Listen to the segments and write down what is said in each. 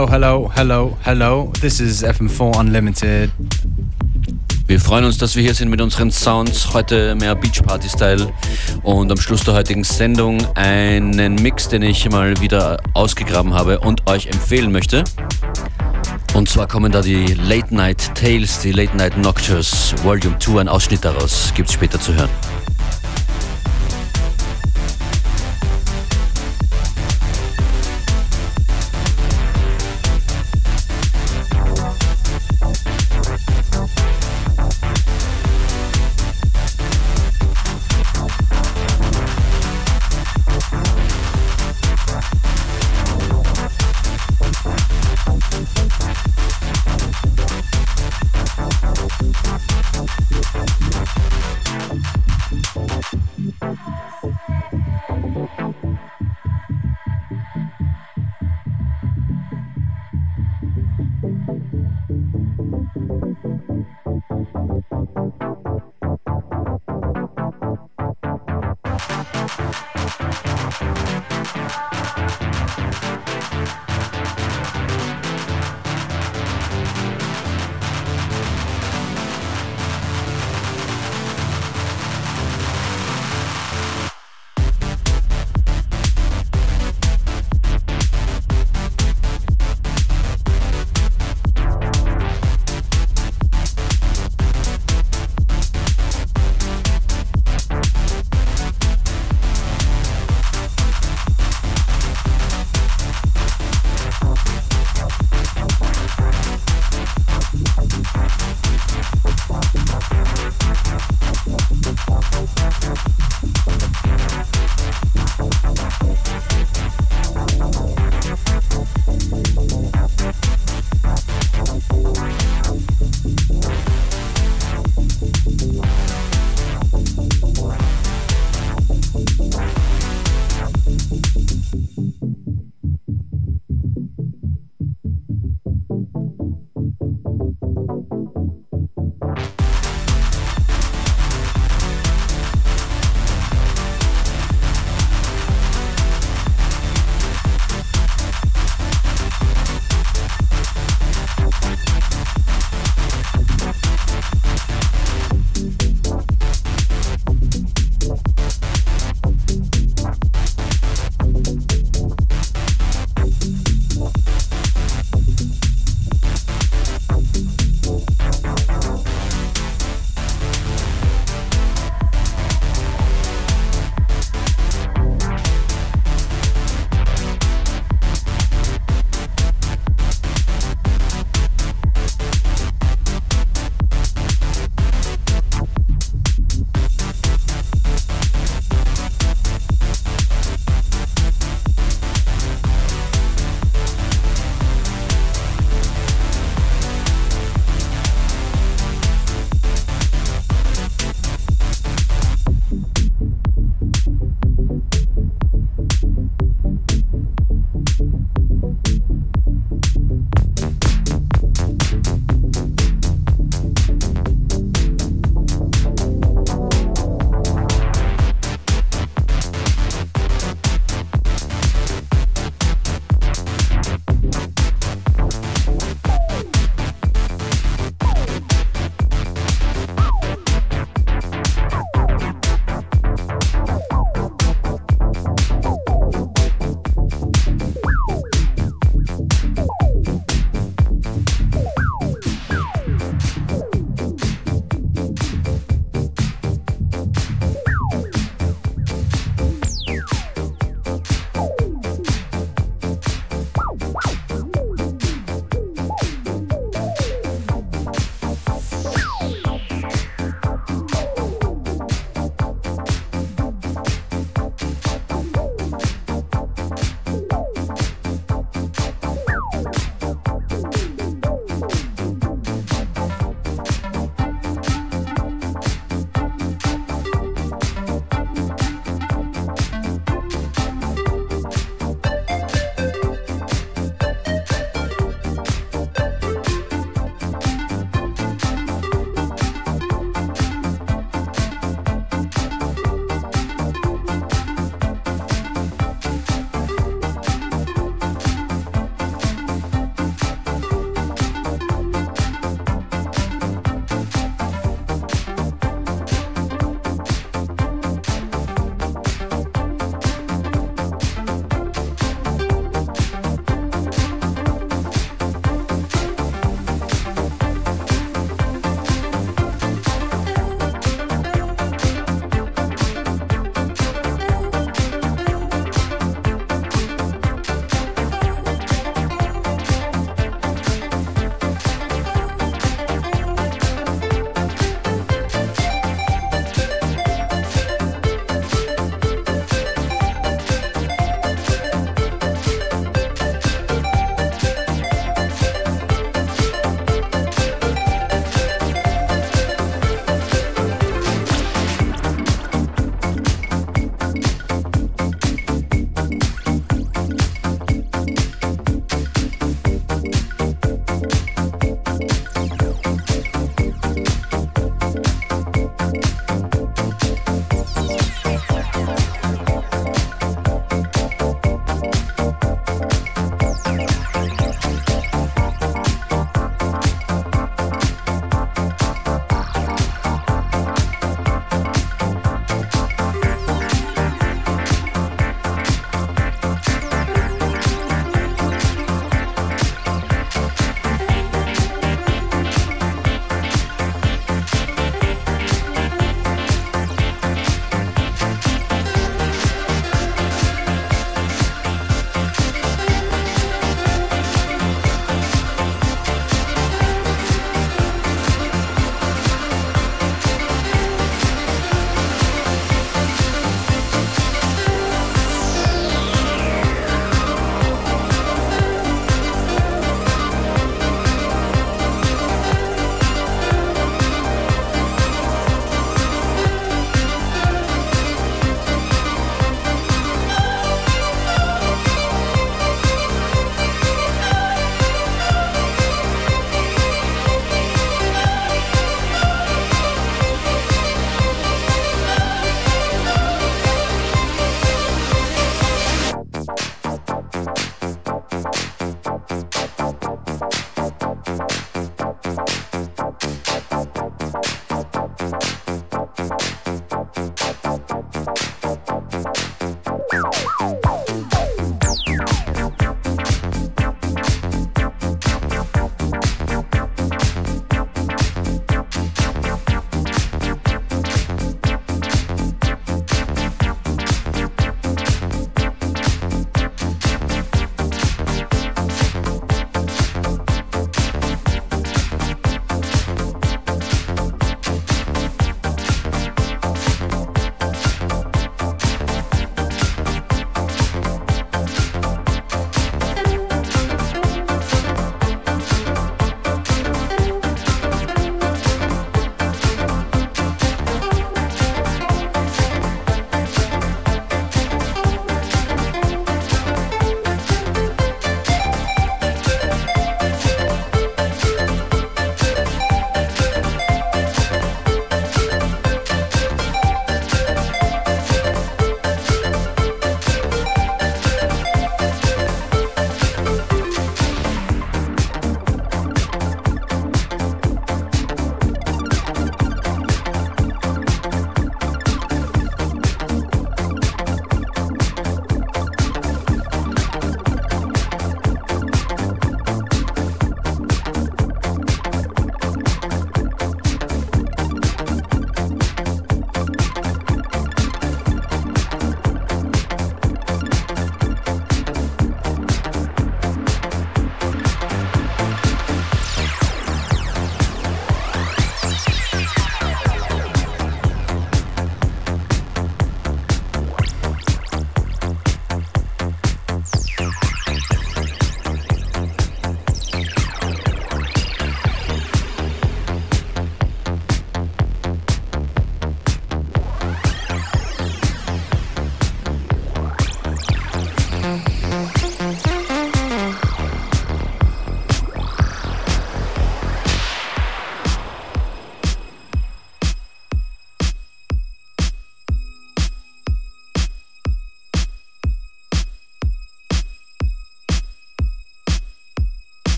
Hello, hello, hello, hello. This is FM4 Unlimited. Wir freuen uns, dass wir hier sind mit unseren Sounds. Heute mehr Beach Party Style und am Schluss der heutigen Sendung einen Mix, den ich mal wieder ausgegraben habe und euch empfehlen möchte. Und zwar kommen da die Late Night Tales, die Late Night Noctures Volume 2, ein Ausschnitt daraus gibt es später zu hören.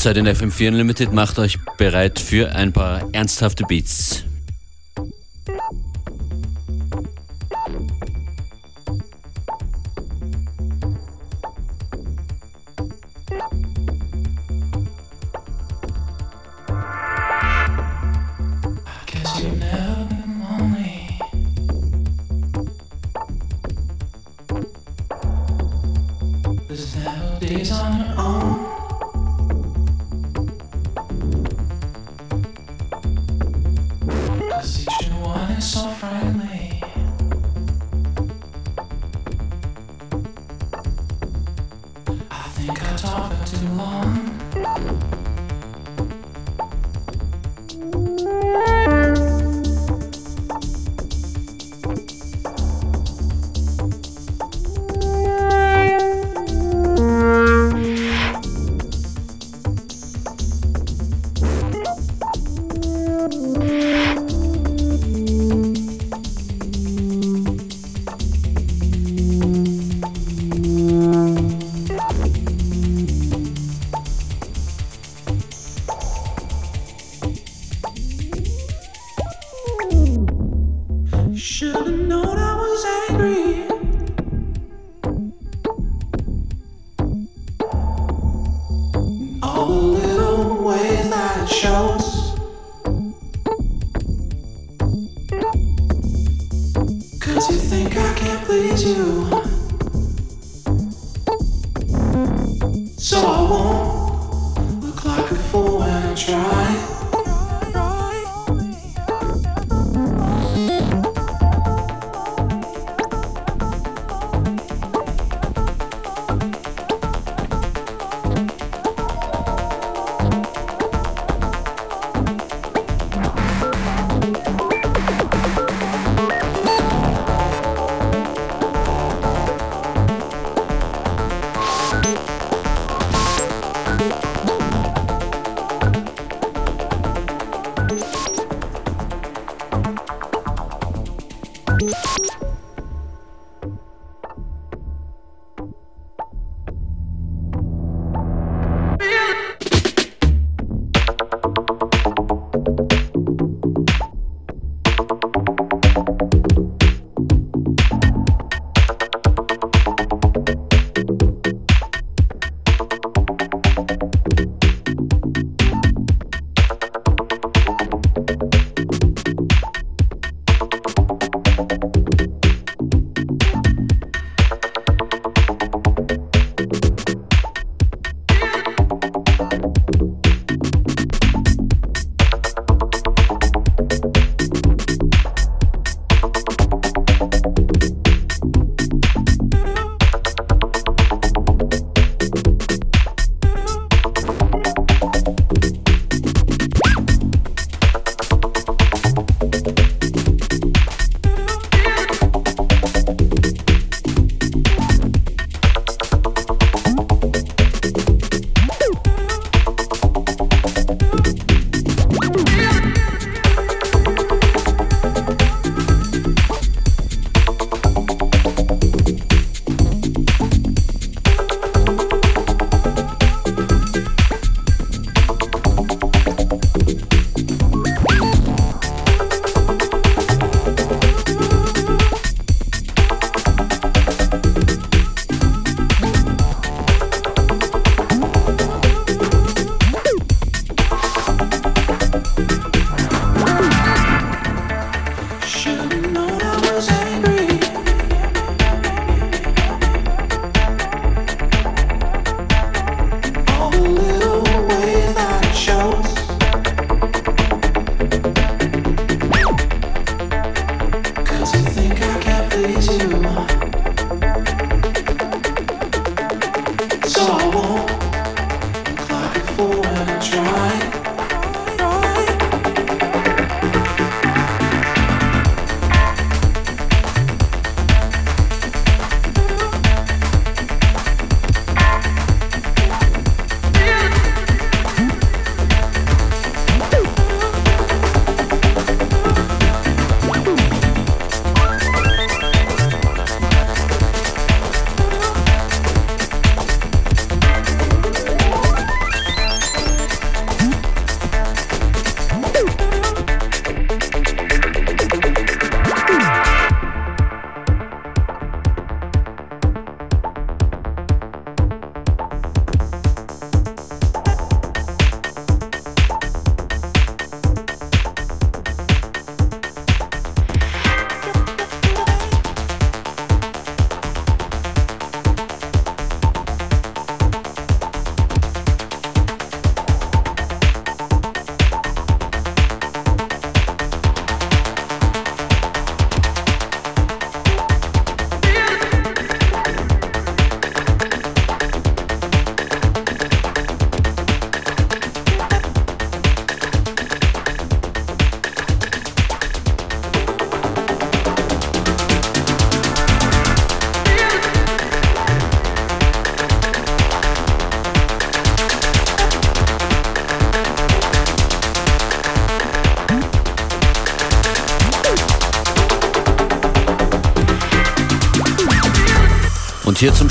Halbzeit in FM4 Unlimited macht euch bereit für ein paar ernsthafte Beats.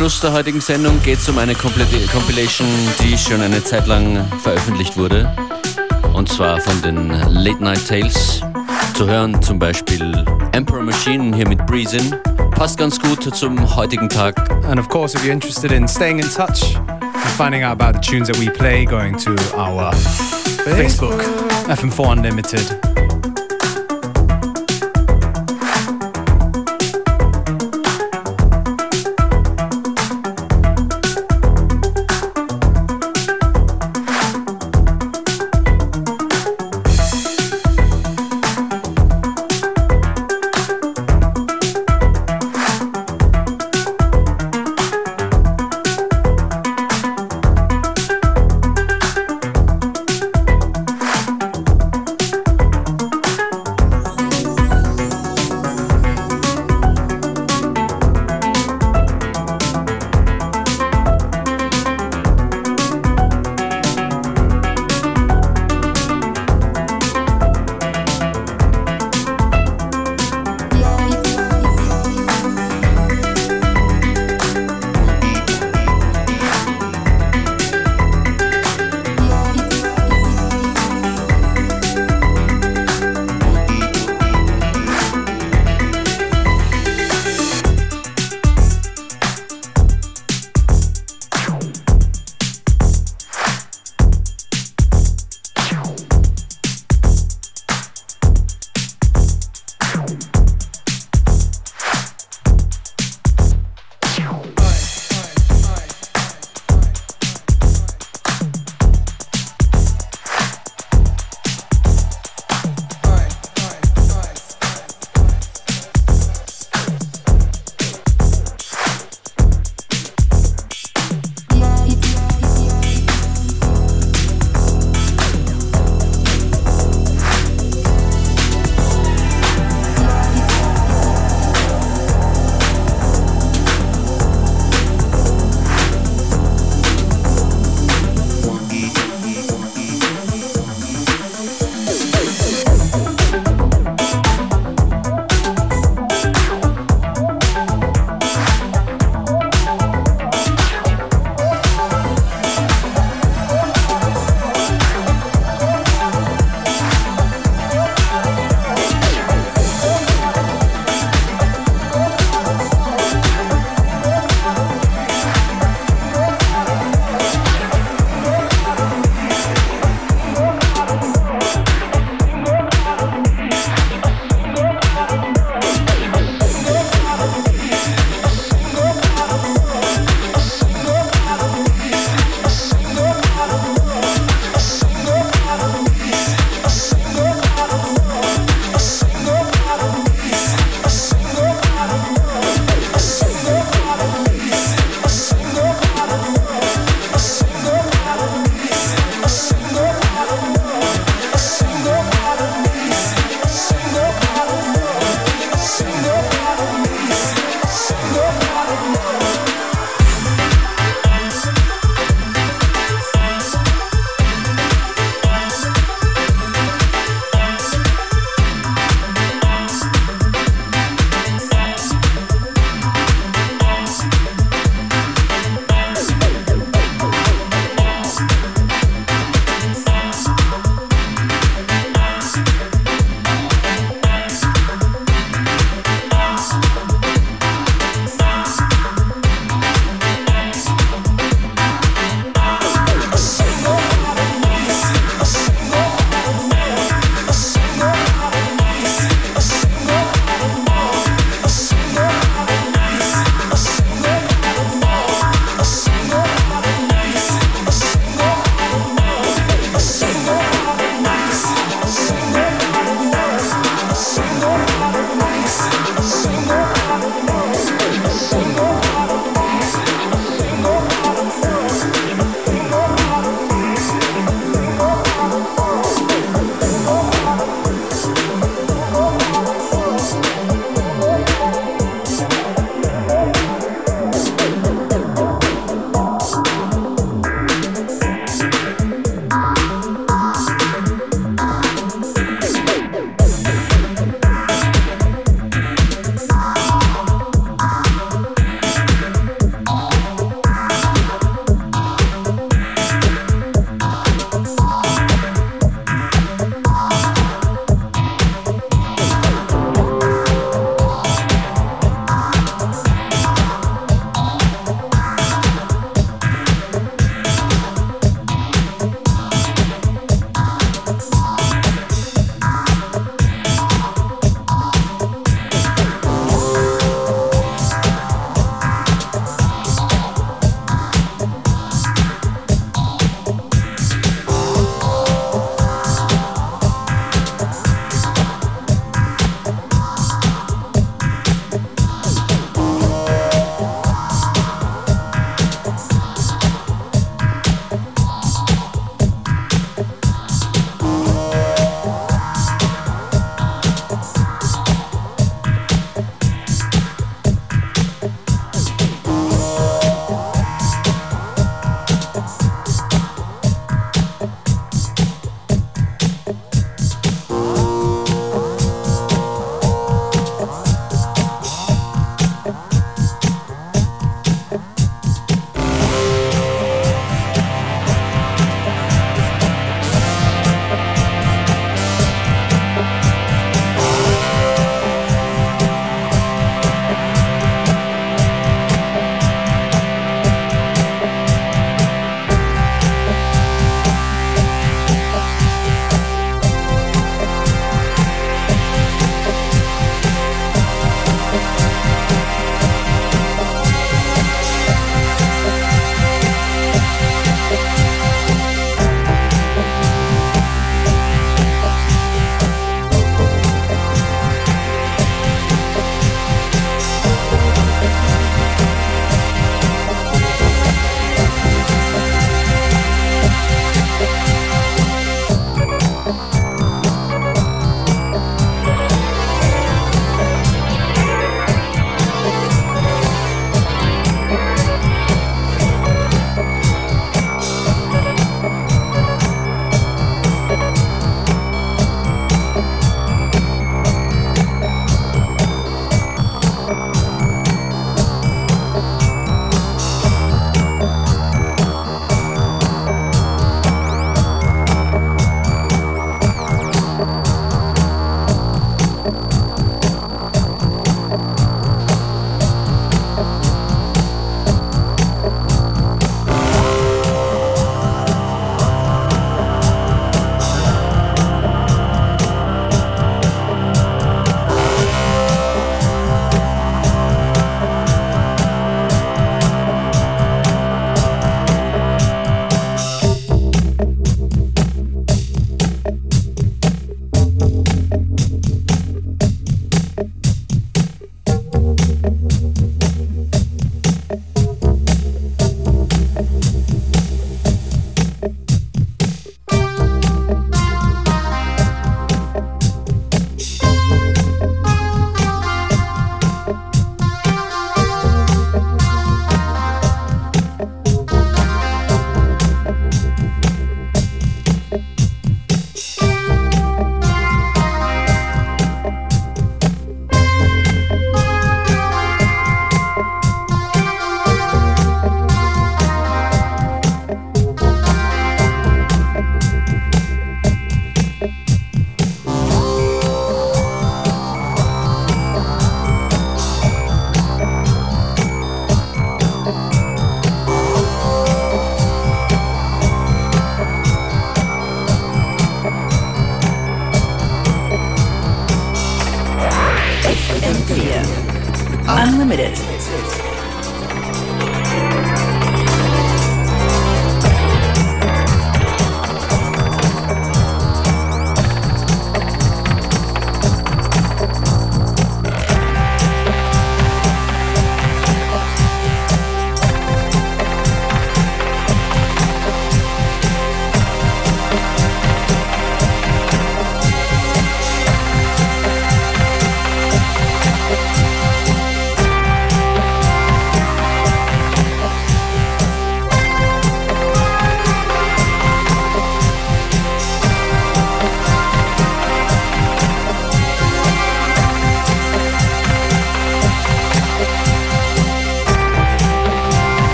Schluss der heutigen Sendung geht es um eine Compilation, die schon eine Zeit lang veröffentlicht wurde. Und zwar von den Late Night Tales. Zu hören zum Beispiel Emperor Machine hier mit Breezin. Passt ganz gut zum heutigen Tag. And of course, if you're interested in staying in touch and finding out about the tunes that we play, going to our Facebook, FM4 Unlimited.